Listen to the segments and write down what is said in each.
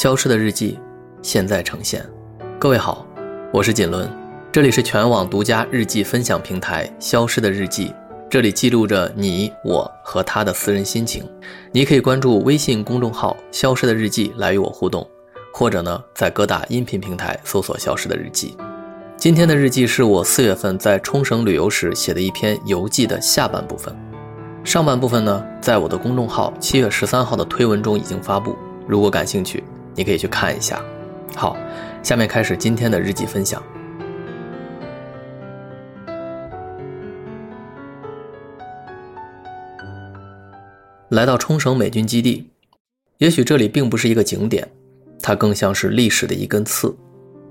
消失的日记，现在呈现。各位好，我是锦纶，这里是全网独家日记分享平台《消失的日记》，这里记录着你我和他的私人心情。你可以关注微信公众号“消失的日记”来与我互动，或者呢，在各大音频平台搜索“消失的日记”。今天的日记是我四月份在冲绳旅游时写的一篇游记的下半部分，上半部分呢，在我的公众号七月十三号的推文中已经发布。如果感兴趣，你可以去看一下。好，下面开始今天的日记分享。来到冲绳美军基地，也许这里并不是一个景点，它更像是历史的一根刺，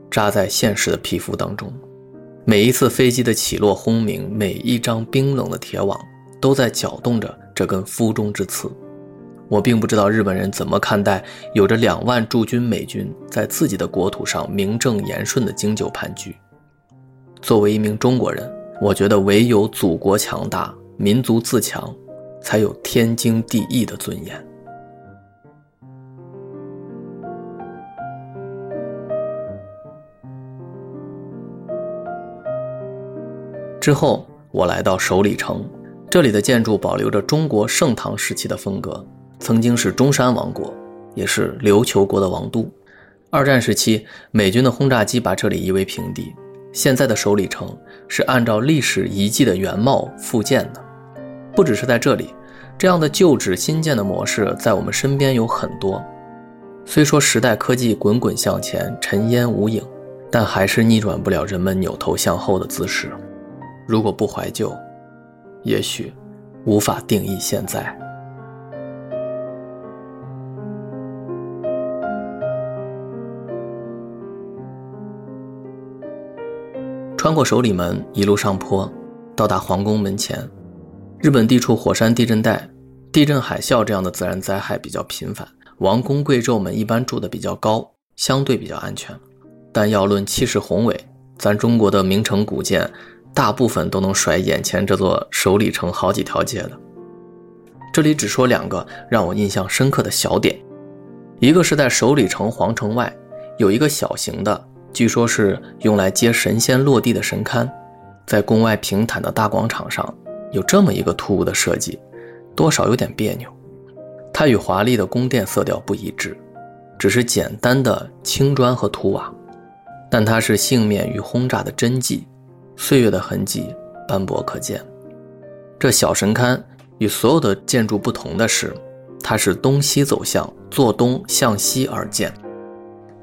扎在现实的皮肤当中。每一次飞机的起落轰鸣，每一张冰冷的铁网，都在搅动着这根肤中之刺。我并不知道日本人怎么看待有着两万驻军美军在自己的国土上名正言顺的经久盘踞。作为一名中国人，我觉得唯有祖国强大、民族自强，才有天经地义的尊严。之后，我来到首里城，这里的建筑保留着中国盛唐时期的风格。曾经是中山王国，也是琉球国的王都。二战时期，美军的轰炸机把这里夷为平地。现在的首里城是按照历史遗迹的原貌复建的。不只是在这里，这样的旧址新建的模式在我们身边有很多。虽说时代科技滚滚向前，尘烟无影，但还是逆转不了人们扭头向后的姿势。如果不怀旧，也许无法定义现在。穿过首里门，一路上坡，到达皇宫门前。日本地处火山地震带，地震、海啸这样的自然灾害比较频繁，王公贵胄们一般住的比较高，相对比较安全。但要论气势宏伟，咱中国的名城古建，大部分都能甩眼前这座首里城好几条街的。这里只说两个让我印象深刻的小点，一个是在首里城皇城外，有一个小型的。据说是用来接神仙落地的神龛，在宫外平坦的大广场上有这么一个突兀的设计，多少有点别扭。它与华丽的宫殿色调不一致，只是简单的青砖和土瓦，但它是幸免于轰炸的真迹，岁月的痕迹斑驳可见。这小神龛与所有的建筑不同的是，它是东西走向，坐东向西而建。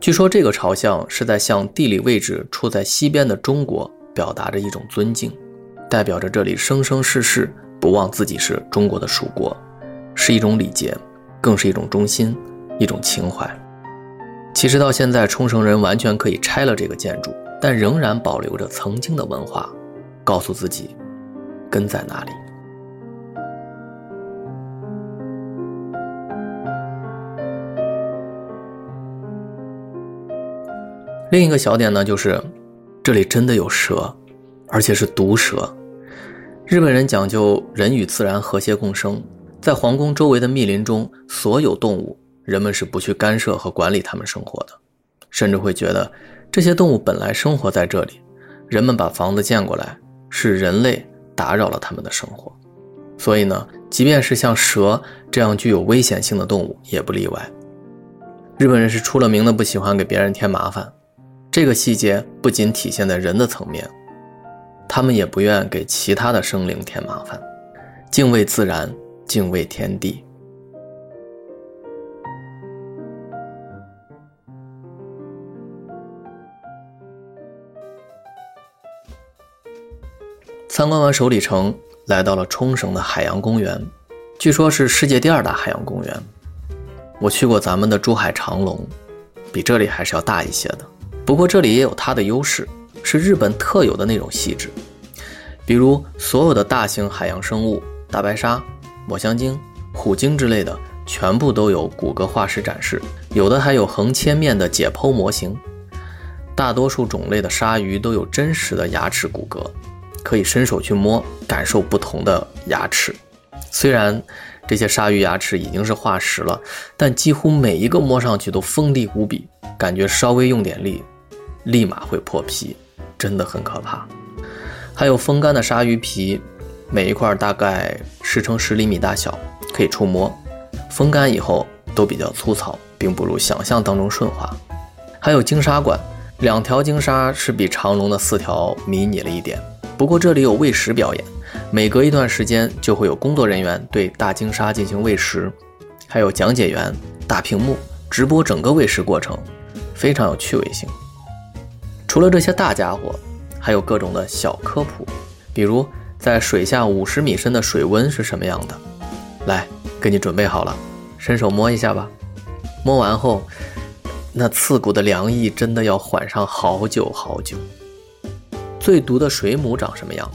据说这个朝向是在向地理位置处在西边的中国表达着一种尊敬，代表着这里生生世世不忘自己是中国的属国，是一种礼节，更是一种忠心，一种情怀。其实到现在，冲绳人完全可以拆了这个建筑，但仍然保留着曾经的文化，告诉自己根在哪里。另一个小点呢，就是这里真的有蛇，而且是毒蛇。日本人讲究人与自然和谐共生，在皇宫周围的密林中，所有动物人们是不去干涉和管理它们生活的，甚至会觉得这些动物本来生活在这里，人们把房子建过来是人类打扰了他们的生活。所以呢，即便是像蛇这样具有危险性的动物也不例外。日本人是出了名的不喜欢给别人添麻烦。这个细节不仅体现在人的层面，他们也不愿给其他的生灵添麻烦，敬畏自然，敬畏天地。参观完首里城，来到了冲绳的海洋公园，据说是世界第二大海洋公园。我去过咱们的珠海长隆，比这里还是要大一些的。不过这里也有它的优势，是日本特有的那种细致，比如所有的大型海洋生物，大白鲨、抹香鲸、虎鲸之类的，全部都有骨骼化石展示，有的还有横切面的解剖模型。大多数种类的鲨鱼都有真实的牙齿骨骼，可以伸手去摸，感受不同的牙齿。虽然这些鲨鱼牙齿已经是化石了，但几乎每一个摸上去都锋利无比，感觉稍微用点力，立马会破皮，真的很可怕。还有风干的鲨鱼皮，每一块大概十乘十厘米大小，可以触摸。风干以后都比较粗糙，并不如想象当中顺滑。还有鲸鲨馆，两条鲸鲨是比长龙的四条迷你了一点，不过这里有喂食表演。每隔一段时间就会有工作人员对大鲸鲨进行喂食，还有讲解员、大屏幕直播整个喂食过程，非常有趣味性。除了这些大家伙，还有各种的小科普，比如在水下五十米深的水温是什么样的。来，给你准备好了，伸手摸一下吧。摸完后，那刺骨的凉意真的要缓上好久好久。最毒的水母长什么样？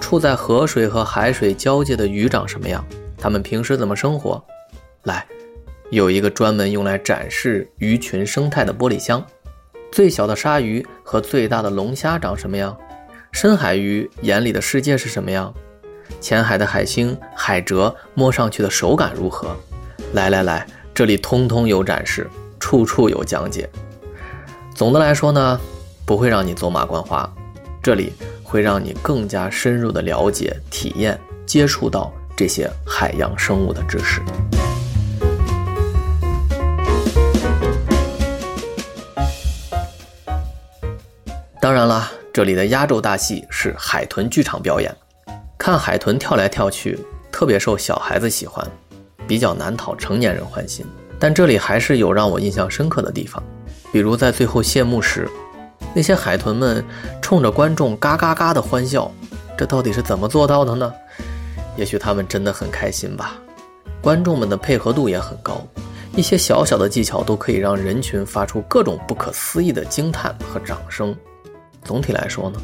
处在河水和海水交界的鱼长什么样？它们平时怎么生活？来，有一个专门用来展示鱼群生态的玻璃箱。最小的鲨鱼和最大的龙虾长什么样？深海鱼眼里的世界是什么样？浅海的海星、海蜇摸上去的手感如何？来来来，这里通通有展示，处处有讲解。总的来说呢，不会让你走马观花，这里。会让你更加深入的了解、体验、接触到这些海洋生物的知识。当然了，这里的压轴大戏是海豚剧场表演。看海豚跳来跳去，特别受小孩子喜欢，比较难讨成年人欢心。但这里还是有让我印象深刻的地方，比如在最后谢幕时。那些海豚们冲着观众嘎嘎嘎的欢笑，这到底是怎么做到的呢？也许他们真的很开心吧。观众们的配合度也很高，一些小小的技巧都可以让人群发出各种不可思议的惊叹和掌声。总体来说呢，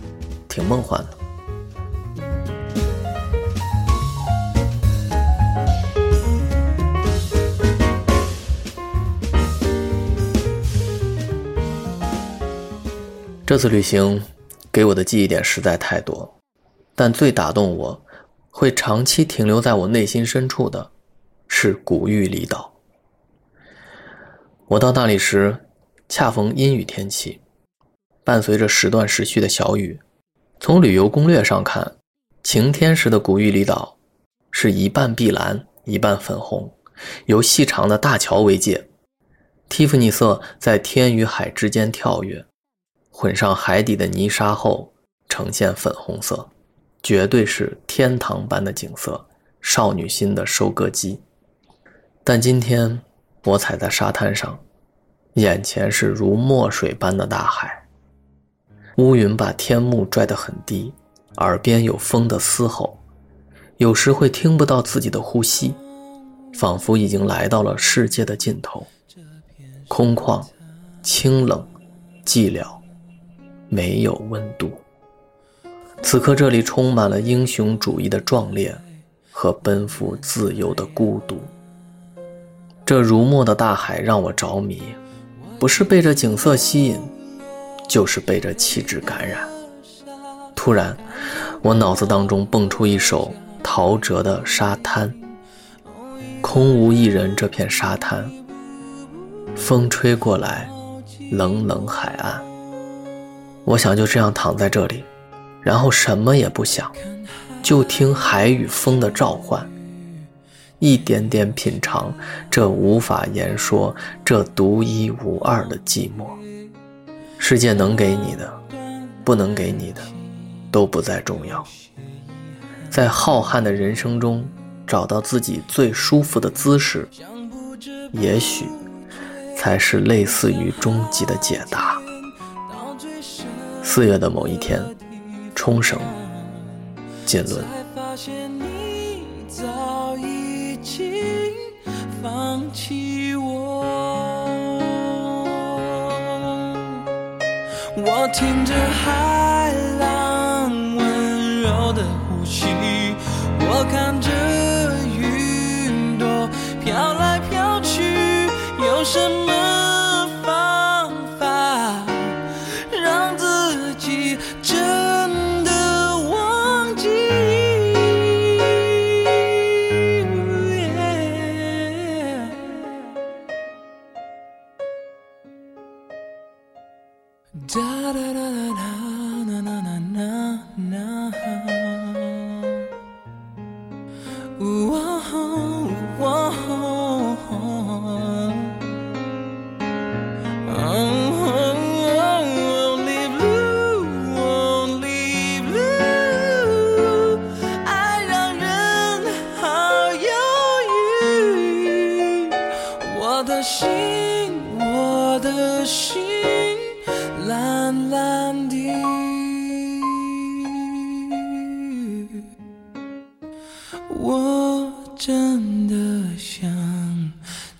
挺梦幻的。这次旅行给我的记忆点实在太多，但最打动我、会长期停留在我内心深处的，是古玉离岛。我到那里时，恰逢阴雨天气，伴随着时断时续的小雨。从旅游攻略上看，晴天时的古玉里岛是一半碧蓝，一半粉红，由细长的大桥为界，蒂芙尼色在天与海之间跳跃。混上海底的泥沙后，呈现粉红色，绝对是天堂般的景色，少女心的收割机。但今天我踩在沙滩上，眼前是如墨水般的大海，乌云把天幕拽得很低，耳边有风的嘶吼，有时会听不到自己的呼吸，仿佛已经来到了世界的尽头，空旷、清冷、寂寥。没有温度。此刻这里充满了英雄主义的壮烈和奔赴自由的孤独。这如墨的大海让我着迷，不是被这景色吸引，就是被这气质感染。突然，我脑子当中蹦出一首陶喆的《沙滩》：空无一人这片沙滩，风吹过来，冷冷海岸。我想就这样躺在这里，然后什么也不想，就听海与风的召唤，一点点品尝这无法言说、这独一无二的寂寞。世界能给你的，不能给你的，都不再重要。在浩瀚的人生中，找到自己最舒服的姿势，也许才是类似于终极的解答。四月的某一天，冲绳，锦纶。听着海 Da, da, da, da.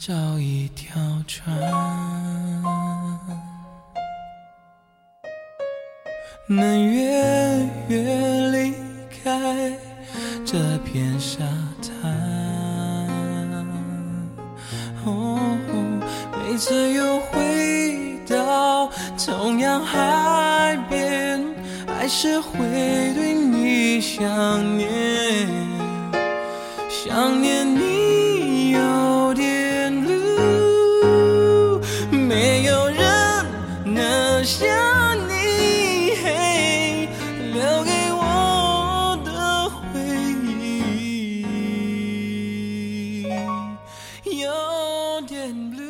找一条船，能远远离开这片沙滩。哦，每次又回到同样海边，还是会对你想念，想念你。London Blue.